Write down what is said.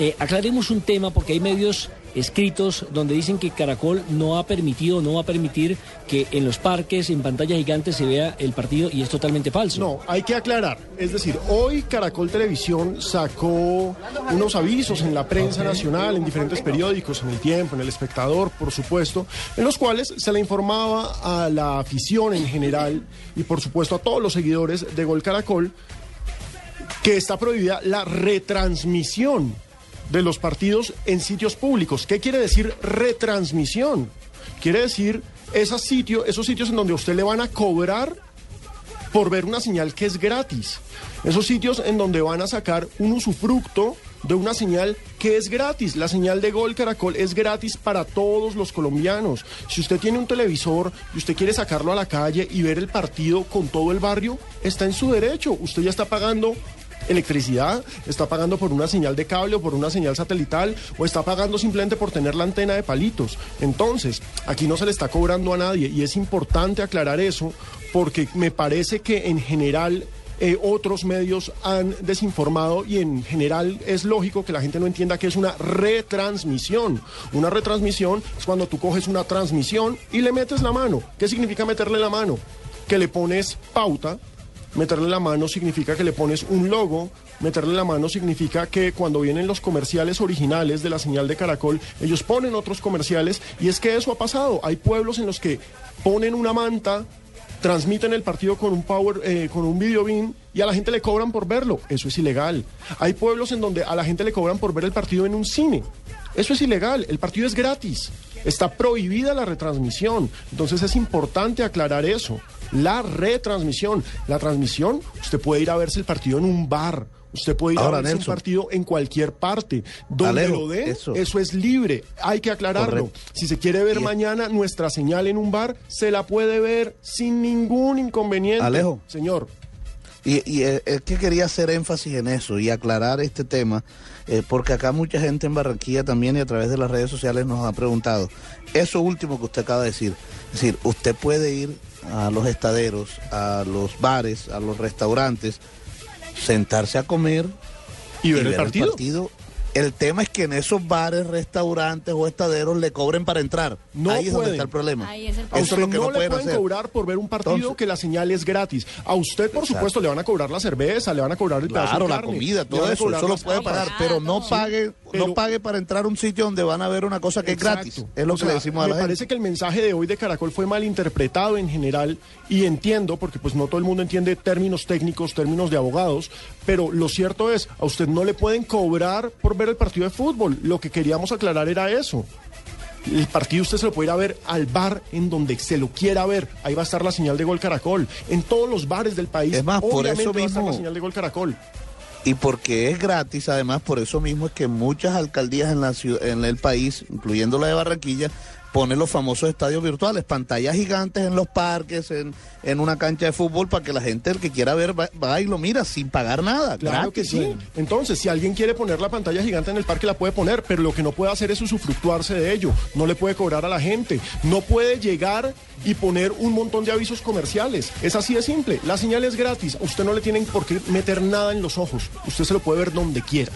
Eh, aclaremos un tema porque hay medios escritos donde dicen que Caracol no ha permitido, no va a permitir que en los parques, en pantallas gigantes se vea el partido y es totalmente falso. No, hay que aclarar. Es decir, hoy Caracol Televisión sacó unos avisos en la prensa nacional, en diferentes periódicos, en El Tiempo, en El Espectador, por supuesto, en los cuales se le informaba a la afición en general y por supuesto a todos los seguidores de Gol Caracol que está prohibida la retransmisión de los partidos en sitios públicos. ¿Qué quiere decir retransmisión? Quiere decir esos sitios, en donde a usted le van a cobrar por ver una señal que es gratis. Esos sitios en donde van a sacar un usufructo de una señal que es gratis. La señal de Gol Caracol es gratis para todos los colombianos. Si usted tiene un televisor y usted quiere sacarlo a la calle y ver el partido con todo el barrio, está en su derecho. Usted ya está pagando electricidad, está pagando por una señal de cable o por una señal satelital o está pagando simplemente por tener la antena de palitos. Entonces, aquí no se le está cobrando a nadie y es importante aclarar eso porque me parece que en general eh, otros medios han desinformado y en general es lógico que la gente no entienda que es una retransmisión. Una retransmisión es cuando tú coges una transmisión y le metes la mano. ¿Qué significa meterle la mano? Que le pones pauta, Meterle la mano significa que le pones un logo, meterle la mano significa que cuando vienen los comerciales originales de la señal de Caracol, ellos ponen otros comerciales y es que eso ha pasado. Hay pueblos en los que ponen una manta, transmiten el partido con un power, eh, con un video beam y a la gente le cobran por verlo. Eso es ilegal. Hay pueblos en donde a la gente le cobran por ver el partido en un cine. Eso es ilegal. El partido es gratis. Está prohibida la retransmisión. Entonces es importante aclarar eso la retransmisión. La transmisión, usted puede ir a verse el partido en un bar. Usted puede ir a verse un partido en cualquier parte. Donde lo dé, eso. es libre. Hay que aclararlo. Si se quiere ver mañana nuestra señal en un bar, se la puede ver sin ningún inconveniente. Alejo. Señor. Y, y, es que quería hacer énfasis en eso y aclarar este tema, eh, porque acá mucha gente en Barranquilla también y a través de las redes sociales nos ha preguntado. Eso último que usted acaba de decir, es decir, usted puede ir a los estaderos, a los bares, a los restaurantes, sentarse a comer y ver, el, partido? el tema es que en esos bares, restaurantes o estaderos le cobren para entrar. No Ahí es donde está el problema. Ahí es el problema. A usted no, le pueden cobrar por ver un partido que la señal es gratis. A usted, por supuesto, le van a cobrar la cerveza, le van a cobrar el claro, la comida, todo eso. Eso lo puede pagar, pero no pague, no pague para entrar a un sitio donde van a ver una cosa que es gratis. Es lo que le decimos a la Me parece que el mensaje de hoy de Caracol fue mal interpretado en general y entiendo, porque pues no todo el mundo entiende términos técnicos, términos de abogados, pero lo cierto es, a usted no le pueden cobrar por ver el partido de fútbol. Lo que queríamos aclarar era eso. El partido usted se lo puede ir a ver al bar en donde se lo quiera ver. Ahí va a estar la señal de Gol Caracol. En todos los bares del país. Es más, por eso mismo. Va a estar la señal de Gol Caracol. Y porque es gratis, además, por eso mismo es que muchas alcaldías en, la en el país, incluyendo la de Barranquilla, pone los famosos estadios virtuales, pantallas gigantes en los parques, en, en una cancha de fútbol, para que la gente, el que quiera ver, va, y lo mira sin pagar nada. Claro que sí. Entonces, si alguien quiere poner la pantalla gigante en el parque, la puede poner, pero lo que no puede hacer es usufructuarse de ello. No le puede cobrar a la gente. No puede llegar y poner un montón de avisos comerciales. Es así de simple. La señal es gratis. usted no le tienen por qué meter nada en los ojos. Usted se lo puede ver donde quiera.